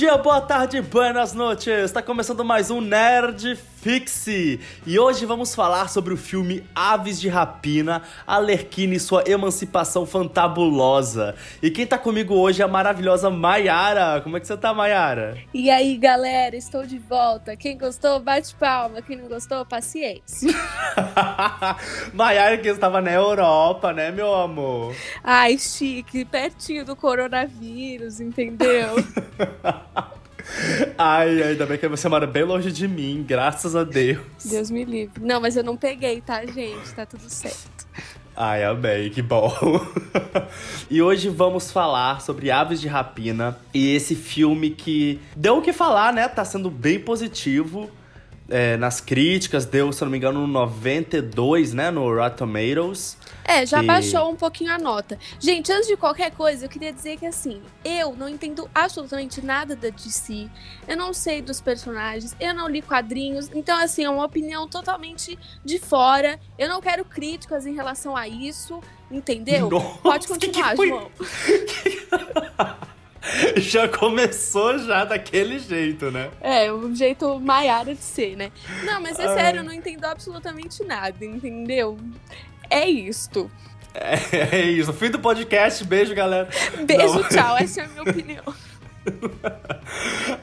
dia, boa tarde, buenas noches! Está começando mais um Nerd Fixe! E hoje vamos falar sobre o filme Aves de Rapina, Alerquina e sua emancipação fantabulosa. E quem tá comigo hoje é a maravilhosa Maiara. Como é que você tá, Maiara? E aí, galera, estou de volta. Quem gostou, bate palma. Quem não gostou, paciência. Maiara que estava na Europa, né, meu amor? Ai, chique, pertinho do coronavírus, entendeu? Ai, ainda bem que você mora bem longe de mim, graças a Deus. Deus me livre. Não, mas eu não peguei, tá, gente? Tá tudo certo. Ai, amei, que bom. e hoje vamos falar sobre Aves de Rapina e esse filme que deu o que falar, né? Tá sendo bem positivo é, nas críticas, deu, se não me engano, 92, né, no Rotten Tomatoes. É, já baixou um pouquinho a nota. Gente, antes de qualquer coisa, eu queria dizer que assim, eu não entendo absolutamente nada da DC. Eu não sei dos personagens, eu não li quadrinhos. Então, assim, é uma opinião totalmente de fora. Eu não quero críticas em relação a isso, entendeu? Nossa, Pode continuar, que que? João. já começou já daquele jeito, né? É, o jeito Maiara de ser, né? Não, mas é Ai. sério, eu não entendo absolutamente nada, entendeu? É isto. É, é isso. Fim do podcast. Beijo, galera. Beijo, Não. tchau. Essa é a minha opinião.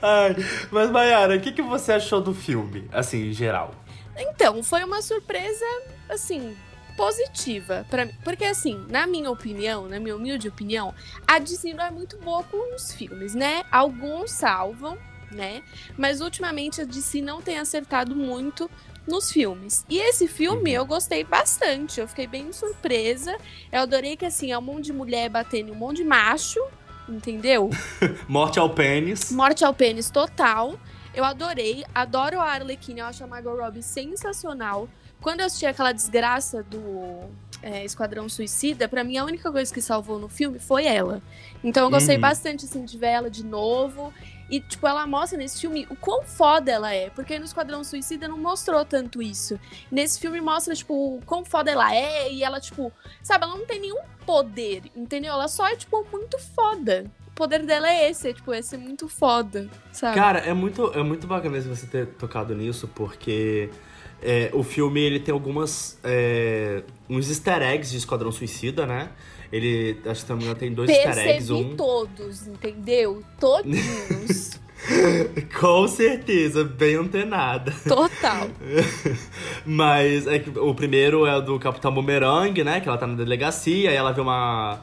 Ai, mas, Mayara, o que, que você achou do filme, assim, em geral? Então, foi uma surpresa, assim, positiva para mim. Porque, assim, na minha opinião, na minha humilde opinião, a Disney não é muito boa com os filmes, né? Alguns salvam, né? Mas ultimamente a DC não tem acertado muito nos filmes. E esse filme Uhum. eu gostei bastante. Eu fiquei bem surpresa. Eu adorei que, assim, é um monte de mulher batendo em um monte de macho. Entendeu? Morte ao pênis. Morte ao pênis total. Eu adorei, adoro a Arlequina, eu acho a Margot Robbie sensacional. Quando eu assisti aquela desgraça do é, Esquadrão Suicida, pra mim a única coisa que salvou no filme foi ela. Então eu gostei Uhum. bastante assim de ver ela de novo. E, tipo, ela mostra nesse filme o quão foda ela é. Porque no Esquadrão Suicida não mostrou tanto isso. Nesse filme mostra, tipo, o quão foda ela é. E ela, tipo, sabe, ela não tem nenhum poder, entendeu? Ela só é, tipo, muito foda. O poder dela é esse, é, tipo, é ser muito foda, sabe? Cara, é muito, é muito bacana você ter tocado nisso, porque é, o filme ele tem algumas. é, uns easter eggs de Esquadrão Suicida, né? Ele, acho que engano, tem dois easter eggs. Percebi Um, todos, entendeu? Todinhos. com certeza, bem antenada. Total. Mas é que o primeiro é o do Capitão Boomerang, né? Que ela tá na delegacia, e ela vê uma.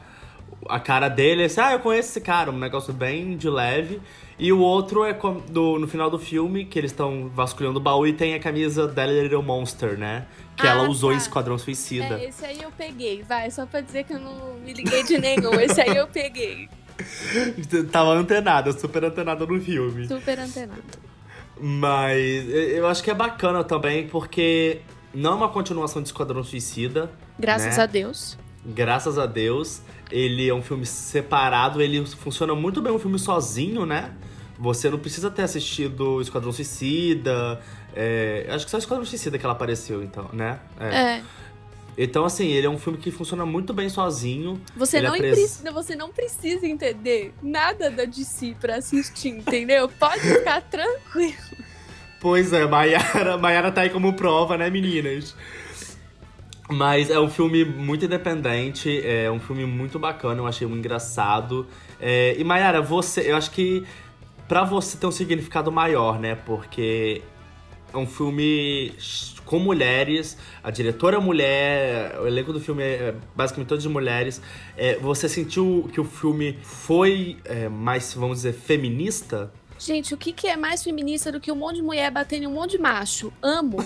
A cara dele, assim, ah, eu conheço esse cara, um negócio bem de leve. E o outro é do, no final do filme, que eles estão vasculhando o baú e tem a camisa da Little Monster, né? Que Ah, ela usou em tá. Esquadrão Suicida. É, esse aí eu peguei, vai, só pra dizer que eu não me liguei de nenhum. Esse aí eu peguei. Tava antenada, super antenada no filme. Super antenado. Mas eu acho que é bacana também, porque não é uma continuação de Esquadrão Suicida. Graças Né? a Deus. Graças a Deus. Ele é um filme separado, ele funciona muito bem um filme sozinho, né? Você não precisa ter assistido Esquadrão Suicida. é, acho que só Esquadrão Suicida que ela apareceu, então, né? É. É. Então, assim, ele é um filme que funciona muito bem sozinho. Você não, apres- precisa, você não precisa entender nada da DC pra assistir, entendeu? Pode ficar tranquilo. Pois é, Maiara, Maiara tá aí como prova, né, meninas? Mas é um filme muito independente, é um filme muito bacana, eu achei muito engraçado. É, e Maiara, você, eu acho que pra você tem um significado maior, né? Porque é um filme com mulheres, a diretora é mulher, o elenco do filme é basicamente todo de mulheres. É, você sentiu que o filme foi é, mais, vamos dizer, feminista? Gente, o que, que é mais feminista do que um monte de mulher batendo em um monte de macho? Amo.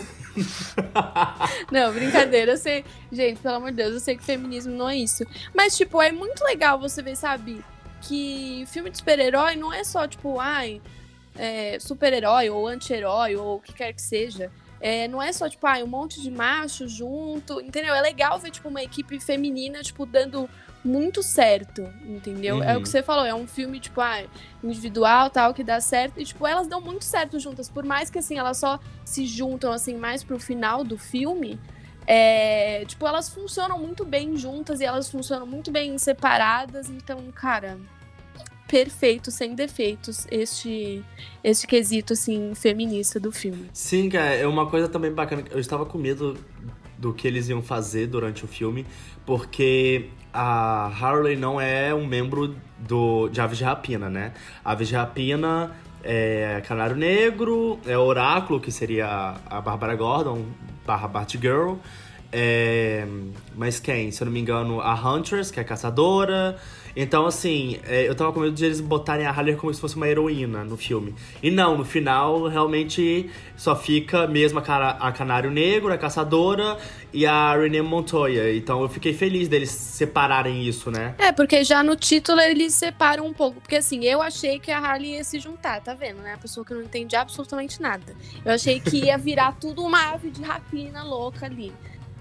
não, brincadeira. Eu sei. Gente, pelo amor de Deus, eu sei que feminismo não é isso. Mas, tipo, é muito legal você ver, sabe? Que filme de super-herói não é só, tipo, ai, é, super-herói ou anti-herói ou o que quer que seja. É, não é só, tipo, ai, um monte de macho junto, entendeu? É legal ver, tipo, uma equipe feminina, tipo, dando muito certo, entendeu? É o Uhum. que você falou, é um filme, tipo, ah, individual, tal, que dá certo. E, tipo, elas dão muito certo juntas. Por mais que, assim, elas só se juntam, assim, mais pro final do filme, é, tipo, elas funcionam muito bem juntas e elas funcionam muito bem separadas. Então, cara, perfeito, sem defeitos, este, este quesito, assim, feminista do filme. Sim, cara, é uma coisa também bacana. Eu estava com medo do que eles iam fazer durante o filme, porque a Harley não é um membro do, de Aves de Rapina, né? Aves de Rapina é Canário Negro, é Oráculo, que seria a Barbara Gordon, barra Batgirl. É, mas quem? Se eu não me engano, a Huntress, que é caçadora. Então, assim, é, eu tava com medo de eles botarem a Harley como se fosse uma heroína no filme. E não, no final, realmente, só fica mesmo a, cara, a Canário Negro, a Caçadora e a Renee Montoya. Então, eu fiquei feliz deles separarem isso, né? É, porque já no título eles separam um pouco. Porque, assim, eu achei que a Harley ia se juntar, tá vendo, né? A pessoa que não entende absolutamente nada. Eu achei que ia virar tudo uma ave de rapina louca ali.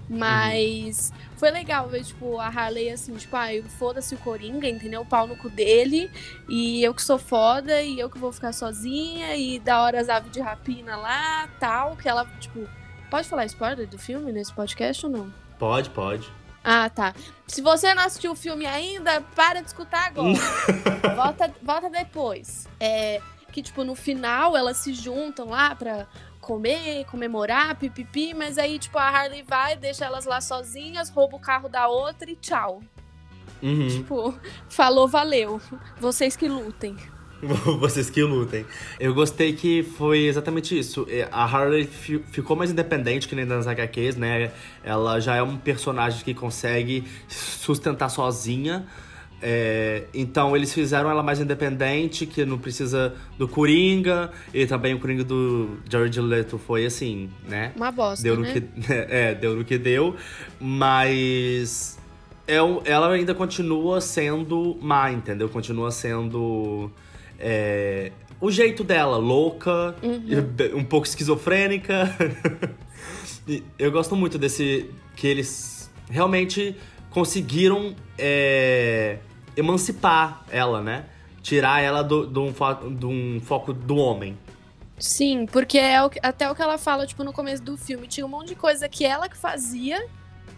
Mas uhum. foi legal ver, tipo, a Harley assim, tipo, ah, foda-se o Coringa, entendeu? O pau no cu dele. E eu que sou foda, e eu que vou ficar sozinha, e da hora as aves de rapina lá, tal, que ela, tipo. Pode falar spoiler do filme nesse podcast ou não? Pode, pode. Ah, tá. Se você não assistiu o filme ainda, para de escutar agora. volta, volta depois. É, que, tipo, no final elas se juntam lá pra comer, comemorar, pipipi, mas aí, tipo, a Harley vai, deixa elas lá sozinhas, rouba o carro da outra e tchau. Uhum. Tipo, falou, valeu. Vocês que lutem. Vocês que lutem. Eu gostei que foi exatamente isso. A Harley ficou mais independente que nem nas HQs, né? Ela já é um personagem que consegue sustentar sozinha. É, então eles fizeram ela mais independente, que não precisa do Coringa, e também o Coringa do Jared Leto foi assim, né? Uma bosta, deu no né? Que, é, deu no que deu, mas é, ela ainda continua sendo má, entendeu? Continua sendo é, o jeito dela, louca, uhum. um pouco esquizofrênica. Eu gosto muito desse que eles realmente conseguiram é, emancipar ela, né? Tirar ela do, do, um, do um foco do homem. Sim, porque é o, até o que ela fala, tipo, no começo do filme. Tinha um monte de coisa que ela que fazia,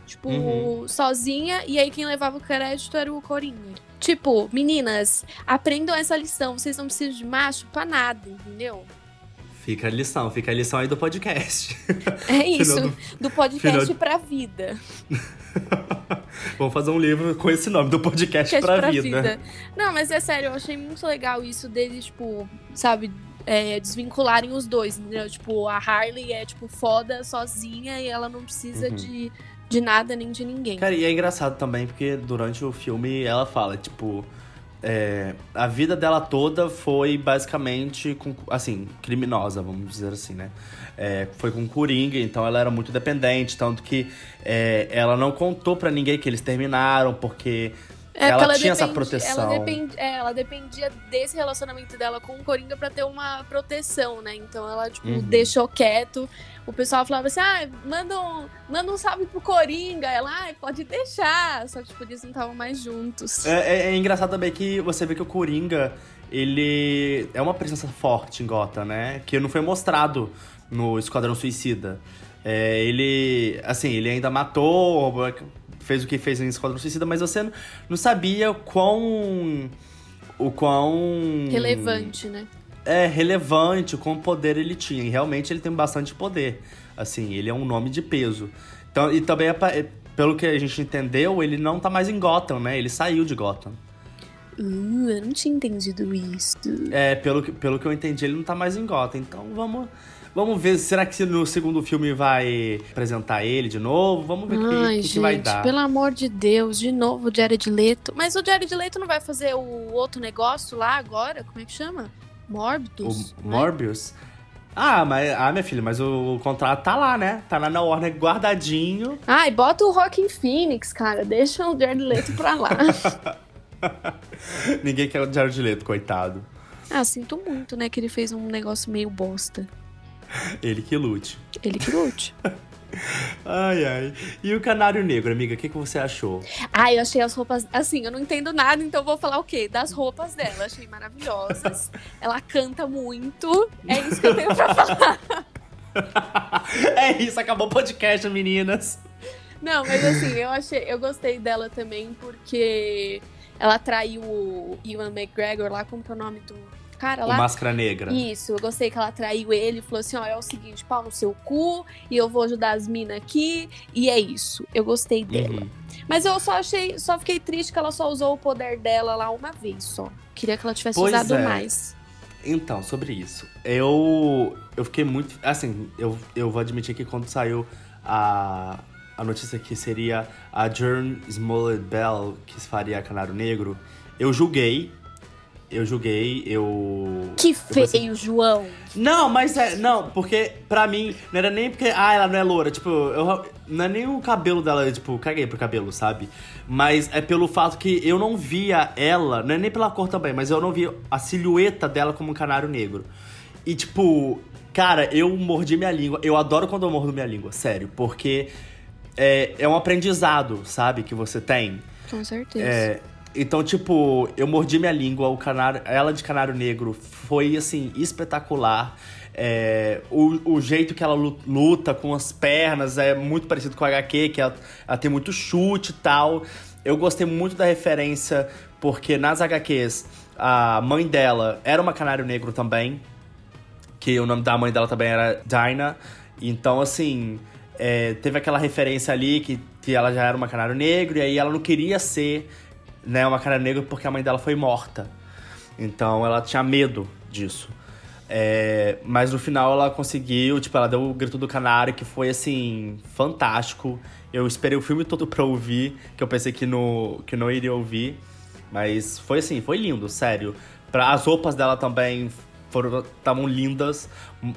tipo, uhum. sozinha, e aí quem levava o crédito era o Coringa. Tipo, meninas, aprendam essa lição. Vocês não precisam de macho pra nada, entendeu? Fica a lição, fica a lição aí do podcast. É isso, do, do podcast Final... pra vida. Vamos fazer um livro com esse nome, do podcast, podcast pra, pra vida. vida. Não, mas é sério, eu achei muito legal isso deles, tipo, sabe, é, desvincularem os dois, entendeu? Tipo, a Harley é, tipo, foda sozinha e ela não precisa uhum. de, de nada nem de ninguém. Cara, e é engraçado também, porque durante o filme ela fala, tipo é, a vida dela toda foi basicamente, com, assim, criminosa, vamos dizer assim, né? É, foi com Coringa, então ela era muito dependente, tanto que é, ela não contou para ninguém que eles terminaram, porque é, ela, ela tinha essa proteção. Ela, depend, é, ela dependia desse relacionamento dela com o Coringa para ter uma proteção, né? Então ela, tipo, uhum. deixou quieto. O pessoal falava assim: ah, manda um, manda um salve pro Coringa. Ela, ah, pode deixar. Só que, tipo, eles não estavam mais juntos. É, é, é, engraçado também que você vê que o Coringa, ele é uma presença forte em Gotham, né? Que não foi mostrado no Esquadrão Suicida. É, ele, assim, ele ainda matou fez o que fez em Esquadrão Suicida, mas você não sabia quão. O quão. Relevante, né? É, relevante, o quão poder ele tinha. E realmente ele tem bastante poder. Assim, ele é um nome de peso. Então, e também, é, pelo que a gente entendeu, ele não tá mais em Gotham, né? Ele saiu de Gotham. Uh, eu não tinha entendido isso. É, pelo que, pelo que eu entendi, ele não tá mais em Gotham. Então vamos Vamos ver, será que no segundo filme vai apresentar ele de novo? Vamos ver o que, que, vai dar. Pelo amor de Deus, de novo o Jared Leto. Mas o Jared Leto não vai fazer o outro negócio lá agora? Como é que chama? Morbius? O Morbius? Ah, mas, ah, minha filha, mas o, o, contrato tá lá, né? Tá lá na Warner guardadinho. Ai, bota o Rockin' Phoenix, cara. Deixa o Jared Leto pra lá. Ninguém quer o Jared Leto, coitado. Ah, sinto muito, né? Que ele fez um negócio meio bosta. Ele que lute. Ele que lute. Ai, ai. E o Canário Negro, amiga, o que, que você achou? Ai, eu achei as roupas. Assim, eu não entendo nada, então vou falar o quê? Das roupas dela. Achei maravilhosas. Ela canta muito. É isso que eu tenho pra falar. é isso, acabou o podcast, meninas. Não, mas assim, eu achei, eu gostei dela também porque ela traiu o Ivan McGregor lá, como que é o nome do cara lá? O Máscara Negra. Isso, eu gostei que ela traiu ele e falou assim: ó, é o seguinte, pau no seu cu, e eu vou ajudar as minas aqui, e é isso. Eu gostei dela. Uhum. Mas eu só achei, só fiquei triste que ela só usou o poder dela lá uma vez só. Queria que ela tivesse Pois usado é. mais. Então, sobre isso. Eu eu fiquei muito. Assim, eu, eu vou admitir que quando saiu a, a notícia que seria a Jern Smollett Bell que faria Canário Negro, eu julguei. Eu julguei, eu. Que eu pensei- feio, João. Não, mas é. Não, porque pra mim, não era nem porque. Ah, ela não é loura. Tipo, eu, não é nem o cabelo dela, tipo, caguei pro cabelo, sabe? Mas é pelo fato que eu não via ela, não é nem pela cor também, mas eu não via a silhueta dela como um canário negro. E, tipo, cara, eu mordi minha língua. Eu adoro quando eu mordo minha língua, sério, porque é, é um aprendizado, sabe, que você tem. Com certeza. É, então, tipo, eu mordi minha língua, o canário, ela de canário negro foi, assim, espetacular. É, o, o jeito que ela lu- luta com as pernas é muito parecido com a HQ, que ela, ela tem muito chute e tal. Eu gostei muito da referência, porque nas HQs, a mãe dela era uma canário negro também, que o nome da mãe dela também era Dinah. Então, assim, é, teve aquela referência ali que, que ela já era uma canário negro, e aí ela não queria ser né, uma canário negro porque a mãe dela foi morta. Então ela tinha medo disso. É, mas no final ela conseguiu, tipo, ela deu o grito do canário, que foi assim, fantástico. Eu esperei o filme todo pra ouvir, que eu pensei que, no, que não iria ouvir. Mas foi assim, foi lindo, sério. Pra, as roupas dela também estavam lindas,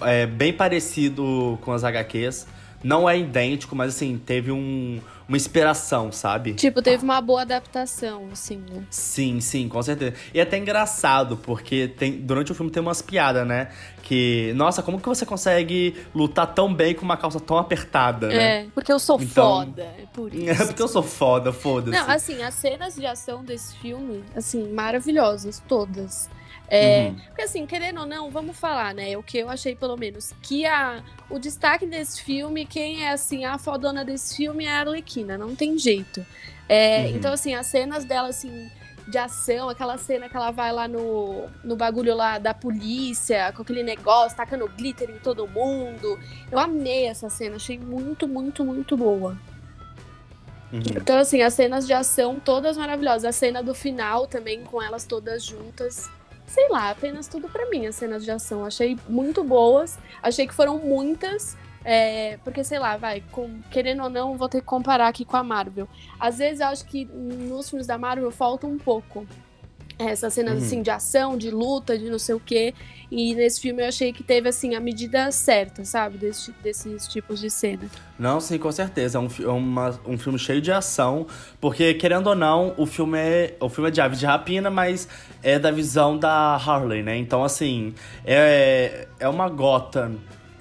é, bem parecido com as HQs. Não é idêntico, mas assim, teve um, uma inspiração, sabe? Tipo, teve uma boa adaptação, assim, né? Sim, sim, com certeza. E é até engraçado, porque tem, durante o filme tem umas piadas, né? Que, nossa, como que você consegue lutar tão bem com uma calça tão apertada, né? É, porque eu sou Então- foda, é por É isso. porque eu sou foda, foda-se. Não, assim, as cenas de ação desse filme, assim, maravilhosas, todas. É, Uhum. Porque assim, querendo ou não, vamos falar, né? O que eu achei, pelo menos, que a, o destaque desse filme, quem é assim, a fodona desse filme é a Arlequina, não tem jeito. É, Uhum. Então, assim, as cenas dela, assim, de ação, aquela cena que ela vai lá no, no bagulho lá da polícia, com aquele negócio, tacando glitter em todo mundo. Eu amei essa cena, achei muito, muito, muito boa. Uhum. Então, assim, as cenas de ação todas maravilhosas. A cena do final também, com elas todas juntas. Sei lá, apenas tudo pra mim, as cenas de ação. Achei muito boas. Achei que foram muitas. é, porque, sei lá, vai, com- querendo ou não, vou ter que comparar aqui com a Marvel. Às vezes eu acho que nos filmes da Marvel falta um pouco. Essas cenas, Uhum. assim, de ação, de luta, de não sei o quê. E nesse filme eu achei que teve, assim, a medida certa, sabe? Desse, desses tipos de cena. Não, sim, com certeza. É um, é uma- um filme cheio de ação. Porque, querendo ou não, o filme é. O filme é de aves de rapina, mas é da visão da Harley, né? Então, assim, é, é uma Gotham.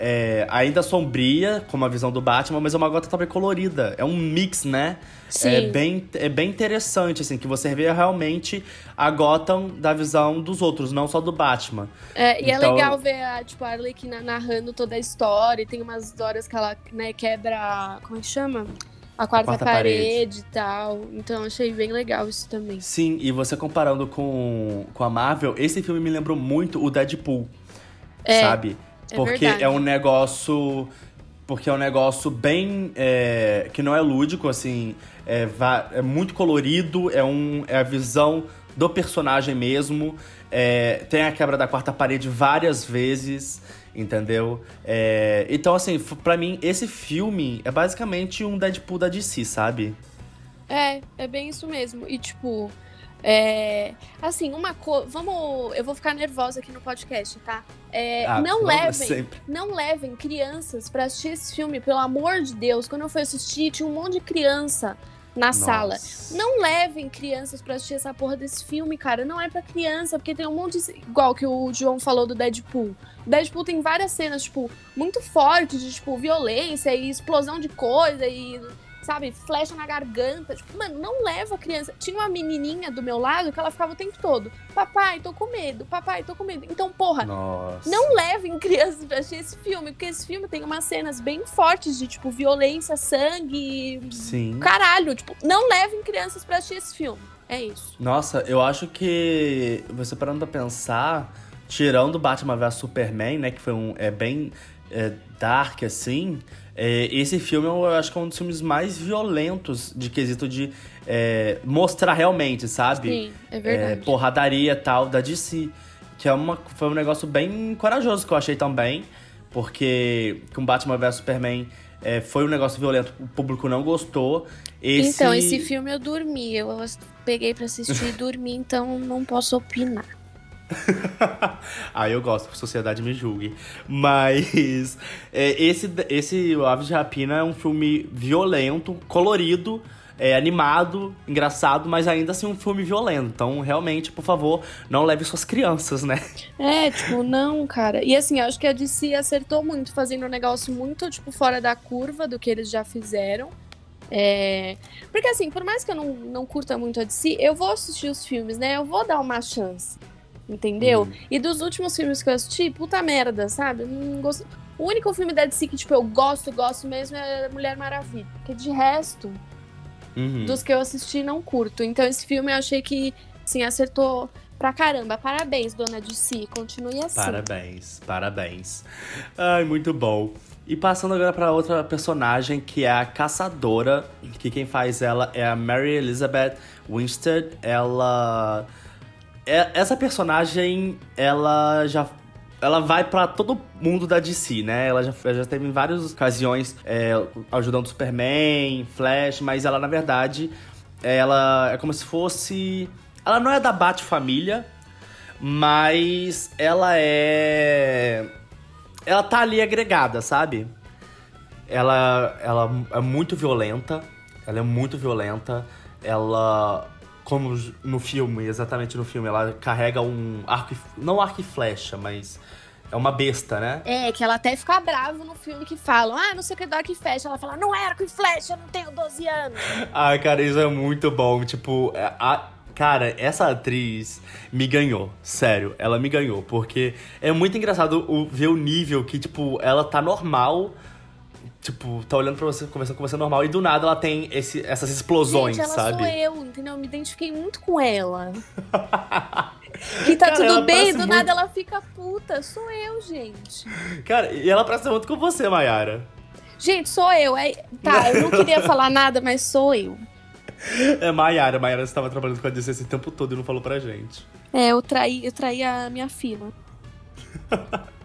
É, ainda sombria, como a visão do Batman, mas é uma Gotham também colorida. É um mix, né? Sim. É bem, é bem interessante, assim, que você vê realmente a Gotham da visão dos outros, não só do Batman. É, e é Então- legal ver a, tipo, a Arlequina narrando toda a história. E tem umas horas que ela né, quebra. Como é que chama? A quarta, quarta parede. e tal. Então achei bem legal isso também. Sim, e você comparando com, com a Marvel, esse filme me lembrou muito o Deadpool, É, sabe? É Porque verdade. é um negócio. Porque é um negócio bem. é, que não é lúdico, assim. É, é muito colorido, é, um, é a visão do personagem mesmo. é, tem a quebra da quarta parede várias vezes, entendeu? É, então, assim, pra mim, esse filme é basicamente um Deadpool da DC, sabe? É, é bem isso mesmo. E tipo. É, assim, uma coisa. Vamos. Eu vou ficar nervosa aqui no podcast, tá? É, Ah, não levem. sempre. Não levem crianças pra assistir esse filme, pelo amor de Deus. Quando eu fui assistir, tinha um monte de criança na sala. Nossa. Não levem crianças pra assistir essa porra desse filme, cara. Não é pra criança, porque tem um monte de. Igual que o João falou do Deadpool. O Deadpool tem várias cenas, tipo, muito fortes de, tipo, violência e explosão de coisa e. sabe, flecha na garganta. Tipo, mano, não leva a criança. Tinha uma menininha do meu lado que ela ficava o tempo todo: Papai, tô com medo, papai, tô com medo. Então, porra, Nossa. não levem crianças pra assistir esse filme, porque esse filme tem umas cenas bem fortes de, tipo, violência, sangue. Sim. Caralho, tipo, não levem crianças pra assistir esse filme. É isso. Nossa, eu acho que você parando pra pensar, tirando Batman vs Superman, né, que foi um é bem é, dark assim, é, esse filme eu acho que é um dos filmes mais violentos de quesito de é, mostrar realmente, sabe? Sim, é É, verdade. porradaria e tal da DC, que é uma foi um negócio bem corajoso que eu achei também, porque com Batman vs Superman é, foi um negócio violento, o público não gostou. Esse... Então, esse filme eu dormi. Eu peguei pra assistir e dormi, então não posso opinar. ah, eu gosto, sociedade me julgue. Mas é, esse, esse O Aves de Rapina é um filme violento, colorido, é, animado, engraçado, mas ainda assim um filme violento. Então, realmente, por favor, não leve suas crianças, né? É, tipo, não, cara. E assim, acho que a DC acertou muito, fazendo um negócio muito, tipo, fora da curva do que eles já fizeram. É... Porque assim, por mais que eu não, não curta muito a DC, eu vou assistir os filmes, né? Eu vou dar uma chance. Entendeu? Uhum. E dos últimos filmes que eu assisti, puta merda, sabe? Não gosto... O único filme da DC que, tipo, eu gosto, gosto mesmo é Mulher Maravilha. Porque de resto, Uhum. dos que eu assisti, não curto. Então esse filme eu achei que, assim, acertou pra caramba. Parabéns, dona DC. Continue assim. Parabéns, parabéns. Ai, muito bom. E passando agora para outra personagem que é a caçadora, que quem faz ela é a Mary Elizabeth Winstead. Ela essa personagem, ela já ela vai pra todo mundo da DC, né? Ela já, já teve em várias ocasiões é, ajudando Superman, Flash, mas ela na verdade ela é como se fosse ela não é da Bat-família, mas ela é. Ela tá ali agregada, sabe? Ela, ela é muito violenta. Ela é muito violenta. Ela. Como no filme, exatamente no filme, ela carrega um arco. e- Não arco e flecha, mas. É uma besta, né? É, que ela até fica brava no filme que falam, ah, não sei o que do arco e flecha. Ela fala, não é arco e flecha, eu não tenho 12 anos. Ai, cara, isso é muito bom. Tipo, é- a- cara, essa atriz me ganhou. Sério, ela me ganhou. Porque é muito engraçado o- ver o nível que, tipo, ela tá normal. Tipo, tá olhando pra você, conversando com você normal, e do nada ela tem esse- essas explosões, Gente, ela sabe? sou eu, entendeu? Eu me identifiquei muito com ela. que tá Cara, tudo bem, do muito- nada ela fica puta. Sou eu, gente. Cara, e ela parece muito com você, Mayara. Gente, sou eu. É... Tá, eu não queria falar nada, mas sou eu. É Mayara. Mayara estava trabalhando com a DC esse tempo todo e não falou pra gente. É, eu traí, eu traí a minha fila.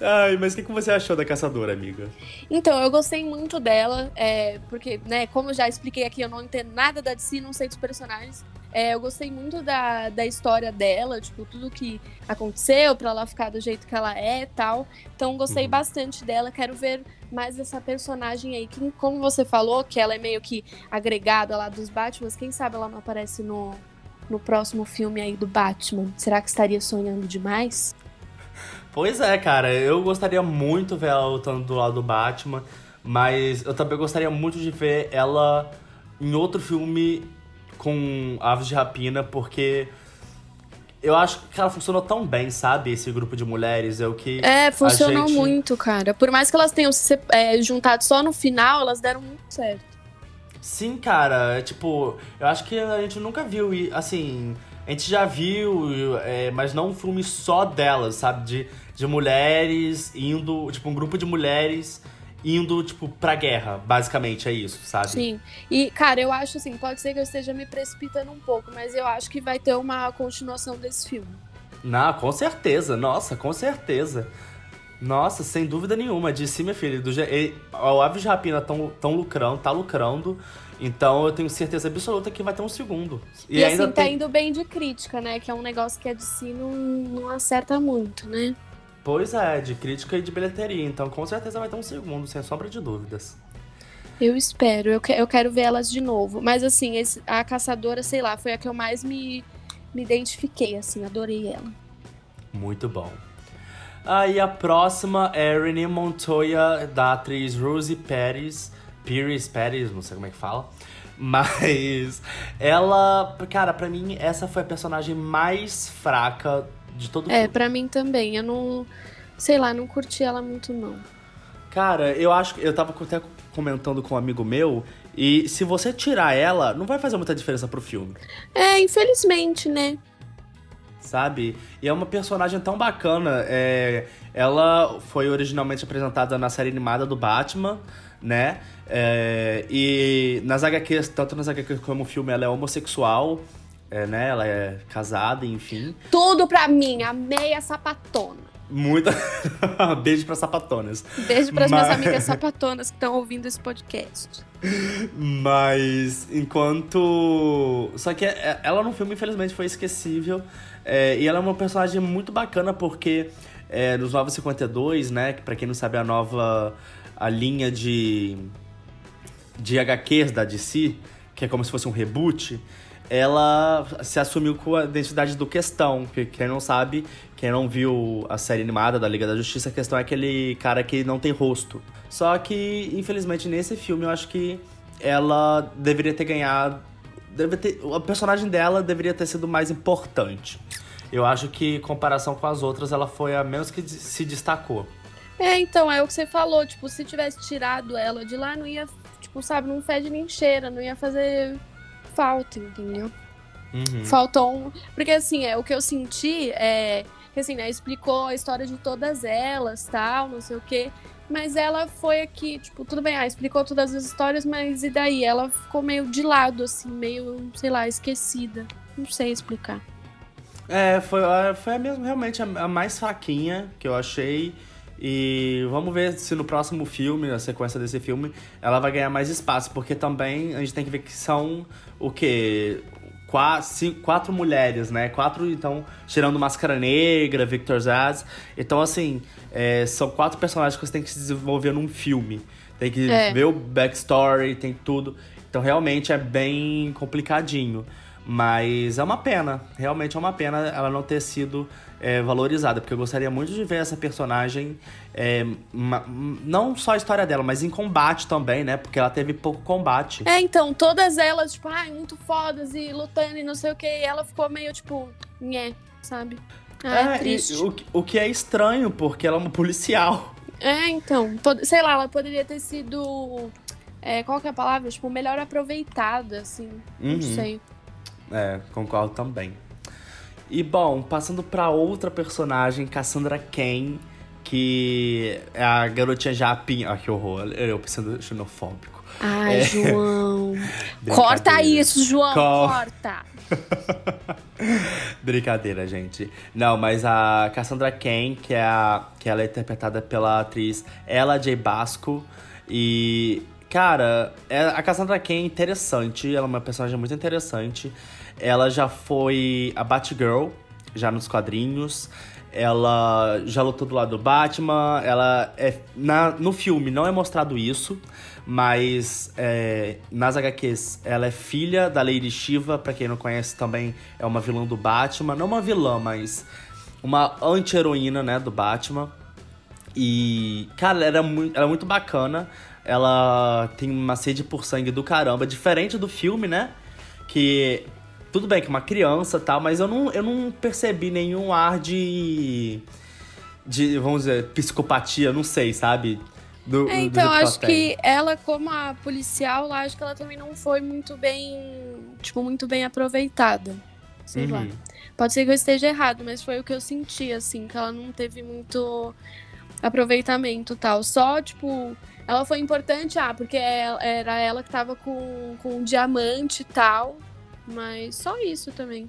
Ai, mas o que, que você achou da caçadora, amiga? Então, eu gostei muito dela, é, porque, né, como eu já expliquei aqui, eu não entendo nada da DC, não sei dos personagens. É, eu gostei muito da, da história dela, tipo, tudo que aconteceu pra ela ficar do jeito que ela é e tal. Então, gostei Uhum. bastante dela, quero ver mais dessa personagem aí. Que, como você falou, que ela é meio que agregada lá dos Batman, quem sabe ela não aparece no, no próximo filme aí do Batman? Será que estaria sonhando demais? Pois é, cara, eu gostaria muito ver ela lutando do lado do Batman, mas eu também gostaria muito de ver ela em outro filme com Aves de Rapina, porque eu acho que ela funcionou tão bem, sabe? Esse grupo de mulheres, é o que. É, funcionou gente- muito, cara. Por mais que elas tenham se é, juntado só no final, elas deram muito certo. Sim, cara, é tipo, eu acho que a gente nunca viu, assim, a gente já viu, é, mas não um filme só delas, sabe? De, de mulheres indo, tipo, um grupo de mulheres indo, tipo, pra guerra, basicamente, é isso, sabe? Sim. E, cara, eu acho assim, pode ser que eu esteja me precipitando um pouco, mas eu acho que vai ter uma continuação desse filme. Não, com certeza, nossa, com certeza. Nossa, sem dúvida nenhuma, disse minha filha, do, je- e- o Aves de Rapina tão, tão lucrando, tá lucrando, então eu tenho certeza absoluta que vai ter um segundo. E, ainda assim, tá tem... indo bem de crítica, né? Que é um negócio que a DC não, não acerta muito, né? Pois é, de crítica e de bilheteria, então com certeza vai ter um segundo, sem sombra de dúvidas. Eu espero, eu, que- eu quero ver elas de novo. Mas assim, esse- a caçadora, sei lá, foi a que eu mais me, me identifiquei, assim, adorei ela. Muito bom. Aí a próxima é Renee Montoya, da atriz Rosie Pérez, Pires, Pérez, não sei como é que fala. Mas ela, cara, pra mim, essa foi a personagem mais fraca de todo É, pra mim também. Eu não. Sei lá, não curti ela muito, não. Cara, eu acho que eu tava até comentando com um amigo meu, e se você tirar ela, não vai fazer muita diferença pro filme, É, infelizmente, né? sabe? E é uma personagem tão bacana. É, ela foi originalmente apresentada na série animada do Batman, né? É, e nas HQs, tanto nas HQs como no filme, ela é homossexual, é, né? Ela é casada, enfim. Tudo pra mim, amei a sapatona. Muita. Beijo pra sapatonas. Beijo pras minhas Mas- amigas sapatonas que estão ouvindo esse podcast. Mas enquanto. Só que é- ela no filme, infelizmente, foi esquecível. É, e ela é uma personagem muito bacana porque é, nos 952, né? Que pra quem não sabe, é a nova. A linha de. De HQs da DC, que é como se fosse um reboot. Ela se assumiu com a identidade do Questão. Que quem não sabe, quem não viu a série animada da Liga da Justiça, a questão é aquele cara que não tem rosto. Só que, infelizmente, nesse filme eu acho que ela deveria ter ganhado. Deve ter, a personagem dela deveria ter sido mais importante. Eu acho que, em comparação com as outras, ela foi a menos que se destacou. É, então, é o que você falou. Tipo, se tivesse tirado ela de lá, não ia, tipo, sabe, não fede nem cheira, não ia fazer falta, entendeu? Uhum. Faltou um. Porque assim, é, o que eu senti é que assim, né, explicou a história de todas elas, tal, não sei o quê. Mas ela foi aqui, tipo, tudo bem, ah, explicou todas as histórias, mas e daí? Ela ficou meio de lado, assim, meio, sei lá, esquecida. Não sei explicar. É, foi, a- foi a mesmo, realmente a, a mais fraquinha que eu achei. E vamos ver se no próximo filme, na sequência desse filme, ela vai ganhar mais espaço. Porque também a gente tem que ver que são o quê? Qua- cinco- quatro mulheres, né? Quatro, então, tirando Máscara Negra, Victor Zaz. Então, assim, é, são quatro personagens que você tem que se desenvolver num filme. Tem que É. ver o backstory, tem tudo. Então, realmente é bem complicadinho. Mas é uma pena, realmente é uma pena ela não ter sido é, valorizada, porque eu gostaria muito de ver essa personagem, é, ma- não só a história dela, mas em combate também, né? Porque ela teve pouco combate. É, então, todas elas, tipo, ai, muito fodas e lutando e não sei o quê. E ela ficou meio, tipo, nhé, sabe? Ah, é, e triste. o, que- o que é estranho, porque ela é uma policial. É, então, pod- sei lá, ela poderia ter sido. é, qual que é a palavra? Tipo, melhor aproveitada, assim. Uhum. Não sei. É, concordo também. E bom, passando pra outra personagem, Cassandra Cain, que é a garotinha japinha. Ah, que horror, eu pensando xenofóbico. Ai, É. João. Corta isso, João. Co- Corta. Brincadeira, gente. Não, mas a Cassandra Cain, que é a que ela é interpretada pela atriz Ella J. Basco e cara, é- a Cassandra Cain é interessante, ela é uma personagem muito interessante. Ela já foi a Batgirl já nos quadrinhos. Ela já lutou do lado do Batman. Ela é na, no filme não é mostrado isso, mas é, nas HQs ela é filha da Lady Shiva, pra quem não conhece também é uma vilã do Batman, não uma vilã, mas uma anti-heroína, né, do Batman. E, cara, ela era muito, ela é muito bacana. Ela tem uma sede por sangue do caramba, diferente do filme, né? Que tudo bem que uma criança e tal, mas eu não, eu não percebi nenhum ar de de, vamos dizer, psicopatia, não sei, sabe? Do, É, do então, jeito acho que ela, como a policial, lá, acho que ela também não foi muito bem. Tipo, muito bem aproveitada. Sei lá. Uhum. Pode ser que eu esteja errado, mas foi o que eu senti, assim, que ela não teve muito aproveitamento e tal. Só, tipo, ela foi importante, ah, porque é- era ela que tava com, com um diamante e tal. Mas só isso também.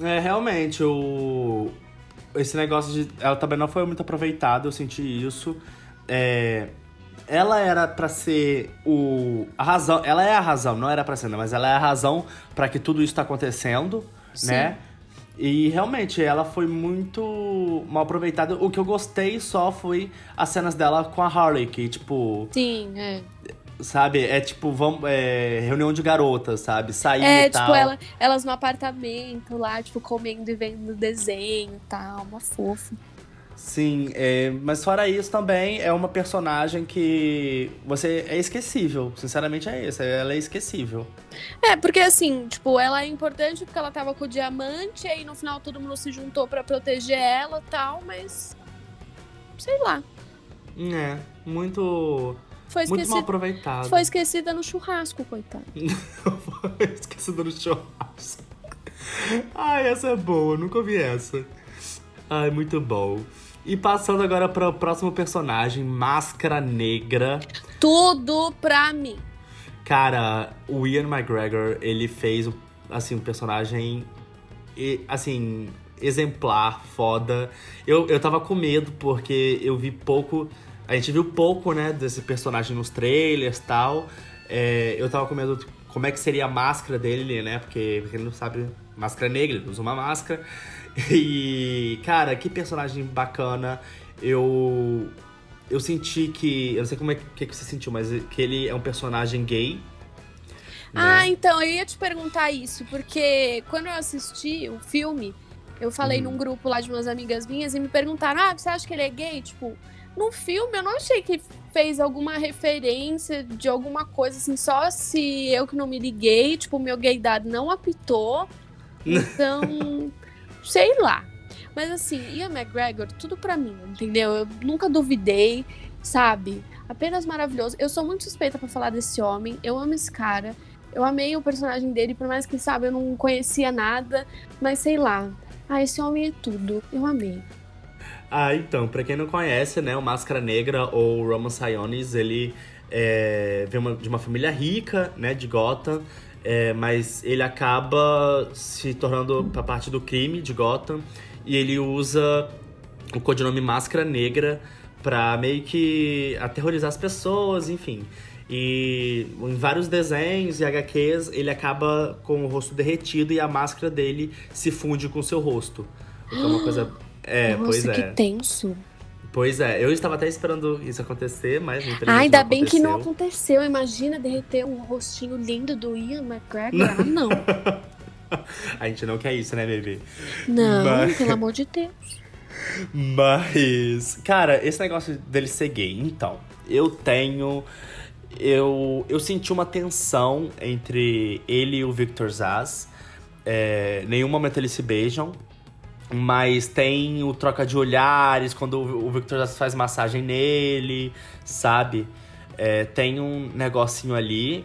É, realmente, o... esse negócio de. Ela também não foi muito aproveitada, eu senti isso. É, Ela era pra ser o. A razão. Ela é a razão, não era pra ser, não, mas ela é a razão pra que tudo isso tá acontecendo, Sim. né? E realmente ela foi muito mal aproveitada. O que eu gostei só foi as cenas dela com a Harley, que, tipo, Sim, é. Sabe, é tipo, vamos, é, reunião de garotas, sabe? Sair É, e tal. tipo, ela, elas no apartamento lá, tipo, comendo e vendo desenho e tal, uma fofa. Sim, é, mas fora isso também é uma personagem que você é esquecível. Sinceramente é isso, ela é esquecível. É, porque assim, tipo, ela é importante porque ela tava com o diamante, e aí no final todo mundo se juntou para proteger ela e tal, mas. Sei lá. É, muito. Foi Muito mal aproveitado. Foi esquecida no churrasco, coitado. foi esquecida no churrasco. Ai, essa é boa, nunca ouvi essa. Ai, muito bom. E passando agora para o próximo personagem, Máscara Negra. Tudo pra mim. Cara, o Ian McGregor, ele fez assim um personagem assim exemplar, foda. Eu, eu tava com medo porque eu vi pouco a gente viu pouco, né, desse personagem nos trailers e tal. É, eu tava com medo de como é que seria a máscara dele, né? Porque, porque ele não sabe, máscara negra, ele usa uma máscara. E, cara, que personagem bacana. Eu eu senti que. Eu não sei como é que, que você sentiu, mas que ele é um personagem gay. Né? Ah, então, eu ia te perguntar isso, porque quando eu assisti o filme, eu falei uhum. num grupo lá de umas amigas minhas e me perguntaram: ah, você acha que ele é gay? Tipo, no filme, eu não achei que fez alguma referência de alguma coisa, assim, só se eu que não me liguei, tipo, meu gaydar não apitou. Então, sei lá. Mas assim, Ian McGregor, tudo pra mim, entendeu? Eu nunca duvidei, sabe? Apenas maravilhoso. Eu sou muito suspeita para falar desse homem. Eu amo esse cara. Eu amei o personagem dele, por mais que, sabe, eu não conhecia nada. Mas sei lá. Ah, esse homem é tudo. Eu amei. Ah, então, pra quem não conhece, né, o Máscara Negra ou Roman Sionis, ele é, vem uma, de uma família rica, né, de Gotham, é, mas ele acaba se tornando pra parte do crime de Gotham e ele usa o codinome Máscara Negra pra meio que aterrorizar as pessoas, enfim. E em vários desenhos e HQs, ele acaba com o rosto derretido e a máscara dele se funde com o seu rosto. O que é uma coisa é, Nossa, pois é. que tenso. Pois é, eu estava até esperando isso acontecer, mas infelizmente ah, ainda bem que não aconteceu. Imagina derreter um rostinho lindo do Ian McGregor. Ah, não. A gente não quer isso, né, bebê? Não, mas... pelo amor de Deus. Mas, cara, esse negócio dele ser gay, então, eu tenho. Eu, eu senti uma tensão entre ele e o Victor Zaz. É, nenhum momento eles se beijam. Mas tem o troca de olhares quando o Victor faz massagem nele, sabe? É, tem um negocinho ali.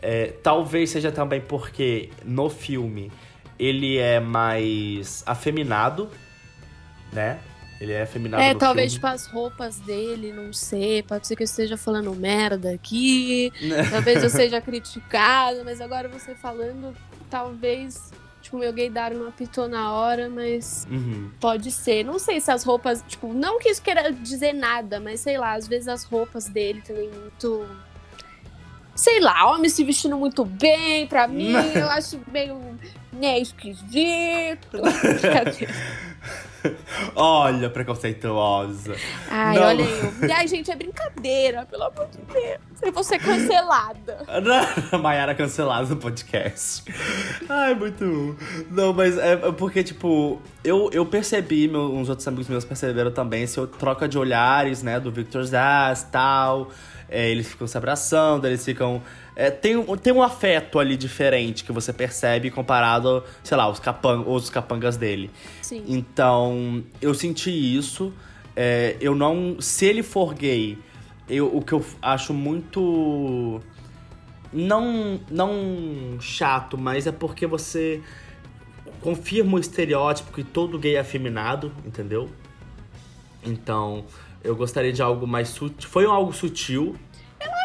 É, talvez seja também porque no filme ele é mais afeminado, né? Ele é afeminado. É, talvez filme. tipo as roupas dele, não sei. Pode ser que eu esteja falando merda aqui. talvez eu seja criticado, mas agora você falando, talvez Tipo, meu gaydar não apitou na hora, mas uhum. pode ser. Não sei se as roupas, tipo, não que isso queira dizer nada, mas sei lá, às vezes as roupas dele também muito. Sei lá, homem se vestindo muito bem, pra mim, eu acho meio né, esquisito. olha, preconceituosa. Ai, não. olha eu. Ai, gente, é brincadeira, pelo amor de Deus. Eu vou ser cancelada. Maiara cancelada no podcast. Ai, muito. Não, mas é, é porque, tipo, eu, eu percebi, meu, uns outros amigos meus perceberam também, esse troca de olhares, né, do Victor Zaz e tal. É, eles ficam se abraçando, eles ficam é, tem, tem um afeto ali diferente que você percebe comparado, sei lá, os capang os capangas dele. Sim. Então, eu senti isso. É, eu não. Se ele for gay, eu, o que eu acho muito. Não, não chato, mas é porque você confirma o estereótipo que todo gay é afeminado, entendeu? Então, eu gostaria de algo mais sutil. Foi algo sutil,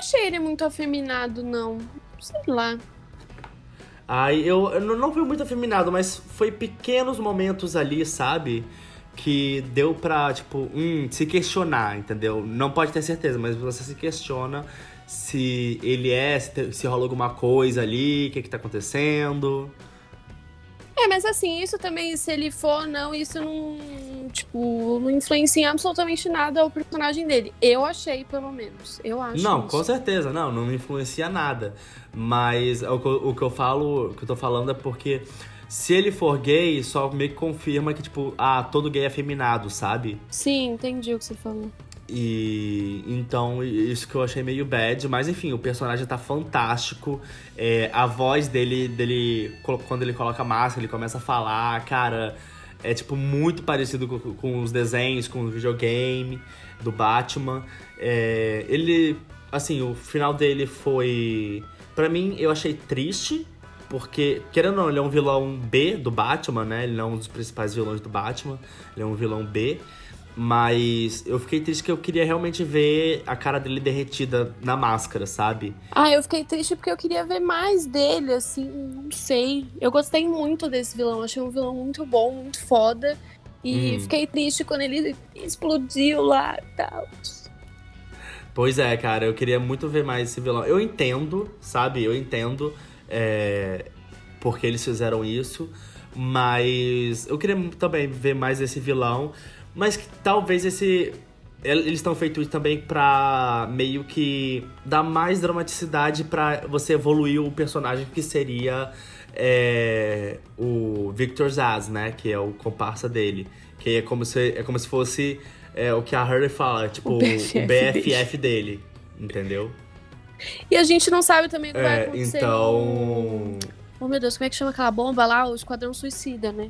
achei ele muito afeminado, não. Sei lá. Ai, eu, eu não fui muito afeminado, mas foi pequenos momentos ali, sabe? Que deu pra, tipo, hum, se questionar, entendeu? Não pode ter certeza, mas você se questiona se ele é, se, se rola alguma coisa ali, o que que tá acontecendo. É, mas assim, isso também, se ele for não, isso não, tipo, não influencia em absolutamente nada o personagem dele. Eu achei, pelo menos. Eu acho. Não, isso. com certeza, não, não influencia nada. Mas o, o que eu falo, o que eu tô falando é porque se ele for gay, só meio que confirma que, tipo, ah, todo gay é feminado, sabe? Sim, entendi o que você falou. E então, isso que eu achei meio bad, mas enfim, o personagem tá fantástico. É, a voz dele, dele, quando ele coloca a máscara, ele começa a falar, cara, é tipo muito parecido com, com os desenhos, com o videogame do Batman. É, ele, assim, o final dele foi. para mim, eu achei triste, porque, querendo ou não, ele é um vilão B do Batman, né? Ele não é um dos principais vilões do Batman, ele é um vilão B. Mas eu fiquei triste que eu queria realmente ver a cara dele derretida na máscara, sabe? Ah, eu fiquei triste porque eu queria ver mais dele, assim, não sei. Eu gostei muito desse vilão, achei um vilão muito bom, muito foda. E hum. fiquei triste quando ele explodiu lá e tal. Pois é, cara, eu queria muito ver mais esse vilão. Eu entendo, sabe? Eu entendo é, porque eles fizeram isso. Mas eu queria também ver mais esse vilão. Mas que talvez esse. Eles estão feitos também pra meio que dar mais dramaticidade para você evoluir o personagem que seria é, o Victor Zaz, né? Que é o comparsa dele. Que é como se, é como se fosse é, o que a Hurley fala, tipo, o BFF, o BFF dele. Entendeu? E a gente não sabe também o que é, vai acontecer. Então. Oh meu Deus, como é que chama aquela bomba lá? O Esquadrão Suicida, né?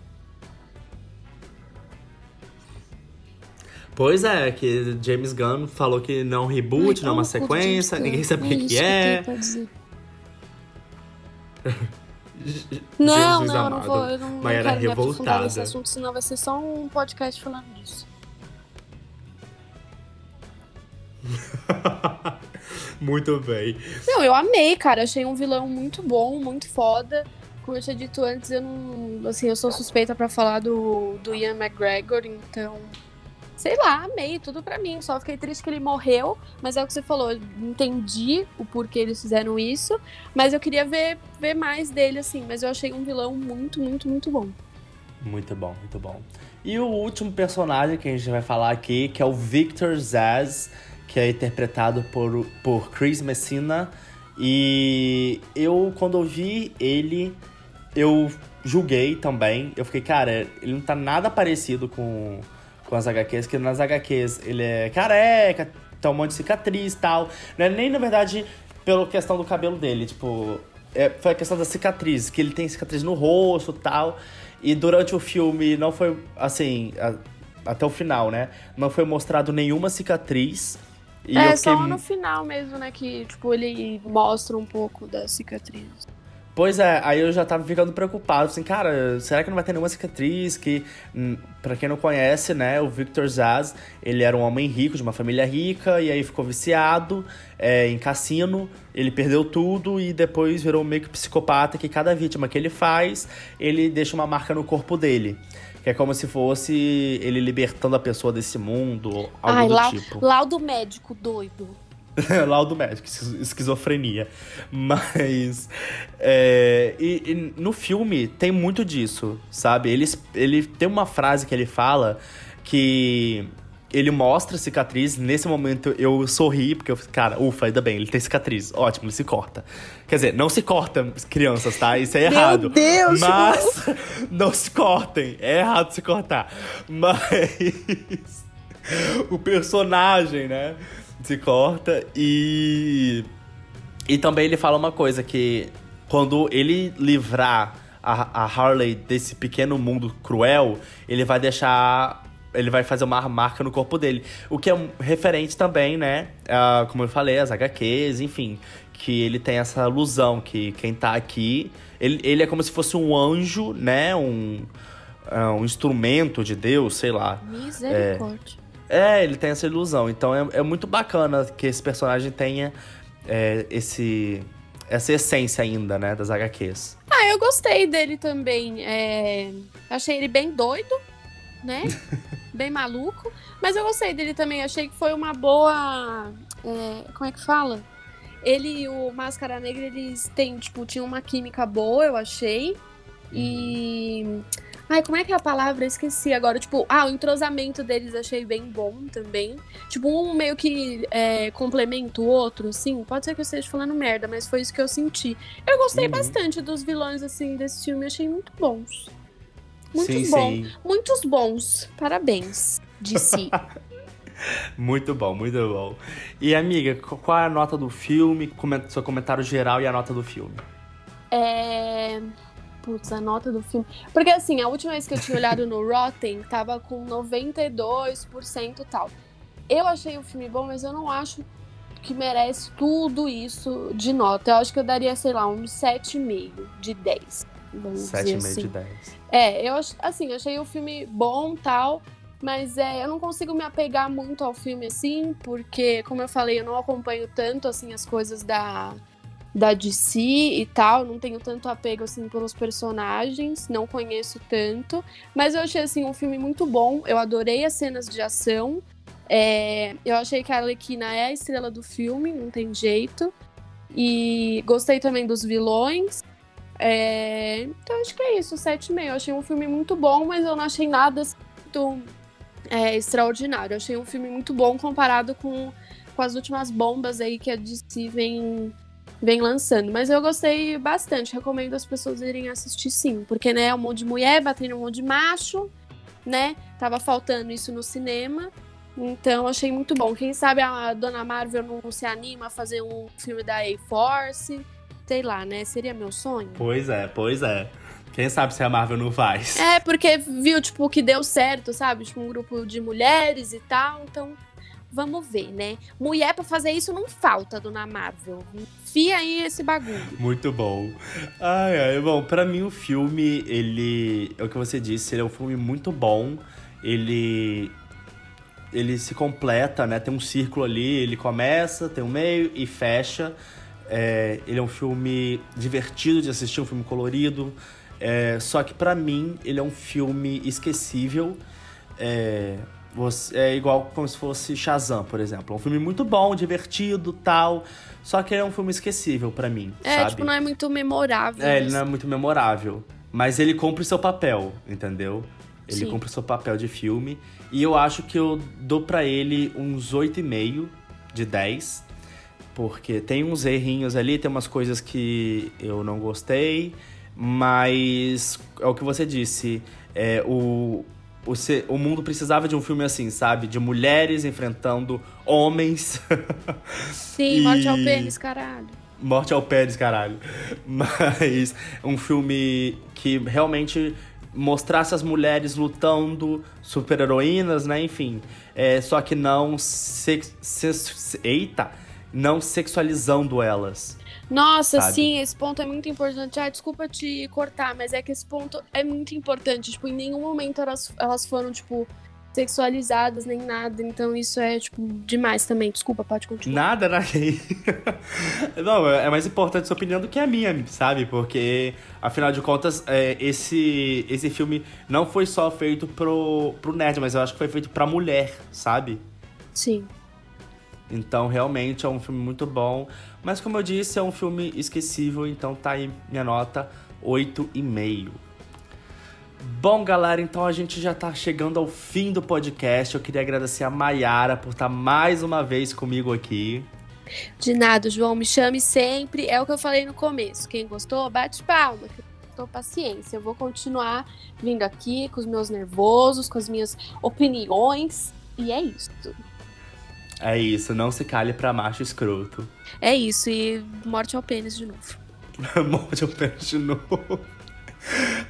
Pois é, que James Gunn falou que não é reboot, Ai, não é uma sequência, ninguém sabe o que, que é. não, Jesus não, amado. não vou. Eu não, não quero revoltada. nesse assunto, senão vai ser só um podcast falando disso. muito bem. Não, eu amei, cara. Achei um vilão muito bom, muito foda. Como eu tinha dito antes, eu não. Assim, eu sou suspeita para falar do, do Ian McGregor, então sei lá, amei tudo para mim. Só fiquei triste que ele morreu, mas é o que você falou, entendi o porquê eles fizeram isso, mas eu queria ver, ver mais dele, assim. Mas eu achei um vilão muito, muito, muito bom. Muito bom, muito bom. E o último personagem que a gente vai falar aqui, que é o Victor Zaz, que é interpretado por, por Chris Messina. E eu, quando eu vi ele, eu julguei também. Eu fiquei, cara, ele não tá nada parecido com com as HQs, que nas HQs ele é careca, tem um monte de cicatriz e tal. Não é nem, na verdade, pela questão do cabelo dele, tipo... É, foi a questão da cicatriz, que ele tem cicatriz no rosto e tal. E durante o filme não foi, assim, a, até o final, né? Não foi mostrado nenhuma cicatriz. É, fiquei... só no final mesmo, né? Que, tipo, ele mostra um pouco da cicatriz. Pois é, aí eu já tava ficando preocupado, assim, cara, será que não vai ter nenhuma cicatriz? Que, hum, para quem não conhece, né, o Victor Zaz, ele era um homem rico, de uma família rica, e aí ficou viciado é, em cassino, ele perdeu tudo e depois virou meio que psicopata, que cada vítima que ele faz, ele deixa uma marca no corpo dele. Que é como se fosse ele libertando a pessoa desse mundo, algo Ai, do lá, tipo. Laudo médico doido. laudo médico, esquizofrenia. Mas. É, e, e, no filme tem muito disso, sabe? Ele, ele tem uma frase que ele fala que. Ele mostra a cicatriz, nesse momento eu sorri, porque eu cara, ufa, ainda bem, ele tem cicatriz. Ótimo, ele se corta. Quer dizer, não se corta, crianças, tá? Isso é errado. Meu Deus! Mas não se cortem. É errado se cortar. Mas. o personagem, né? Se corta e. E também ele fala uma coisa que quando ele livrar a, a Harley desse pequeno mundo cruel, ele vai deixar ele vai fazer uma marca no corpo dele. O que é referente também, né? Uh, como eu falei, as HQs, enfim. Que ele tem essa ilusão que quem tá aqui. Ele, ele é como se fosse um anjo, né? Um, uh, um instrumento de Deus, sei lá. Misericórdia. É, é, ele tem essa ilusão. Então é, é muito bacana que esse personagem tenha é, esse essa essência ainda, né, das HQs. Ah, eu gostei dele também. É... Achei ele bem doido, né? bem maluco. Mas eu gostei dele também. Achei que foi uma boa. É... Como é que fala? Ele e o Máscara Negra, eles têm, tipo, tinham uma química boa, eu achei. E. Ai, como é que é a palavra? Esqueci agora. Tipo, ah, o entrosamento deles achei bem bom também. Tipo, um meio que é, complementa o outro, sim. Pode ser que eu esteja falando merda, mas foi isso que eu senti. Eu gostei uhum. bastante dos vilões, assim, desse filme. Achei muito bons. Muito sim, bom. Sim. Muitos bons. Parabéns, DC. muito bom, muito bom. E, amiga, qual é a nota do filme? Seu comentário geral e a nota do filme. É putz, a nota do filme. Porque assim, a última vez que eu tinha olhado no Rotten, tava com 92% e tal. Eu achei o filme bom, mas eu não acho que merece tudo isso de nota. Eu acho que eu daria, sei lá, um 7,5 de 10. 7,5 assim. de 10. É, eu assim, achei o filme bom tal. Mas é, eu não consigo me apegar muito ao filme assim, porque, como eu falei, eu não acompanho tanto assim as coisas da, da DC e tal, não tenho tanto apego assim pelos personagens, não conheço tanto, mas eu achei assim um filme muito bom, eu adorei as cenas de ação, é, eu achei que a Arlequina é a estrela do filme, não tem jeito, e gostei também dos vilões, é, então acho que é isso, 7,5, eu achei um filme muito bom, mas eu não achei nada assim, muito é, extraordinário, eu achei um filme muito bom comparado com, com as últimas bombas aí que a DC vem vem lançando. Mas eu gostei bastante, recomendo as pessoas irem assistir sim, porque né, um monte de mulher batendo um monte de macho, né? Tava faltando isso no cinema. Então achei muito bom. Quem sabe a Dona Marvel não se anima a fazer um filme da A-Force. Sei lá, né? Seria meu sonho. Pois é, pois é. Quem sabe se a Marvel não faz. É, porque viu, tipo, que deu certo, sabe? Tipo, um grupo de mulheres e tal. Então, vamos ver, né? Mulher para fazer isso não falta, dona Marvel. Enfia aí esse bagulho. Muito bom. Ai, ai, bom, para mim o filme, ele. É o que você disse, ele é um filme muito bom. Ele. Ele se completa, né? Tem um círculo ali, ele começa, tem um meio e fecha. É, ele é um filme divertido de assistir, um filme colorido. É, só que para mim ele é um filme esquecível. É, você, é igual como se fosse Shazam, por exemplo. É um filme muito bom, divertido, tal. Só que é um filme esquecível para mim, é, sabe? tipo, não é muito memorável. É, ele não é muito memorável. Mas ele cumpre seu papel, entendeu? Ele Sim. cumpre seu papel de filme. E eu acho que eu dou para ele uns 8,5 de 10. Porque tem uns errinhos ali, tem umas coisas que eu não gostei. Mas é o que você disse. É, o, o, o mundo precisava de um filme assim, sabe? De mulheres enfrentando homens. Sim, e... morte ao pênis, caralho. Morte ao pênis, caralho. Mas um filme que realmente mostrasse as mulheres lutando, super-heroínas, né? Enfim. É, só que não. Se, se, eita! Não sexualizando elas. Nossa, sabe? sim, esse ponto é muito importante. Ah, desculpa te cortar, mas é que esse ponto é muito importante. Tipo, em nenhum momento elas, elas foram, tipo, sexualizadas nem nada. Então isso é, tipo, demais também. Desculpa, pode continuar. Nada, né? Não, é mais importante sua opinião do que a minha, sabe? Porque, afinal de contas, é, esse, esse filme não foi só feito pro, pro nerd, mas eu acho que foi feito pra mulher, sabe? Sim. Então, realmente é um filme muito bom. Mas, como eu disse, é um filme esquecível. Então, tá aí minha nota 8,5. Bom, galera, então a gente já tá chegando ao fim do podcast. Eu queria agradecer a Mayara por estar tá mais uma vez comigo aqui. De nada, João. Me chame sempre. É o que eu falei no começo. Quem gostou, bate palma. Tô paciência. Eu vou continuar vindo aqui com os meus nervosos, com as minhas opiniões. E é isso. É isso, não se cale pra macho escroto. É isso, e morte ao pênis de novo. morte ao pênis de novo.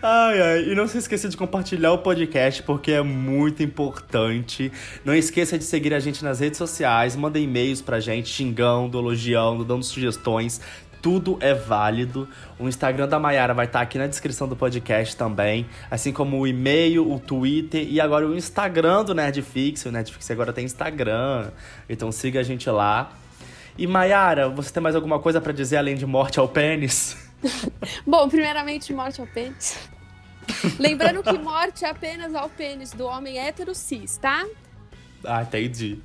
Ai, ai, e não se esqueça de compartilhar o podcast porque é muito importante. Não esqueça de seguir a gente nas redes sociais, manda e-mails pra gente xingando, elogiando, dando sugestões tudo é válido. O Instagram da Mayara vai estar aqui na descrição do podcast também, assim como o e-mail, o Twitter e agora o Instagram do Nerdfix. O Nerdfix agora tem Instagram, então siga a gente lá. E Mayara, você tem mais alguma coisa para dizer além de morte ao pênis? Bom, primeiramente morte ao pênis. Lembrando que morte é apenas ao pênis do homem hétero cis, tá? Ah, entendi.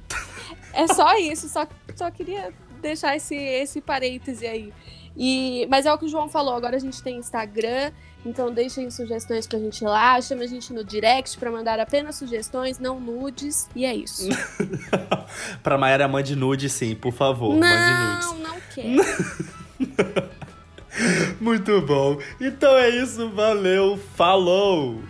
É só isso, só, só queria deixar esse, esse parêntese aí. E, mas é o que o João falou, agora a gente tem Instagram, então deixem sugestões pra gente lá, chama a gente no direct pra mandar apenas sugestões, não nudes, e é isso. pra Mayara, mande nude sim, por favor, não, mande nudes. Não, não quero. Muito bom. Então é isso, valeu, falou!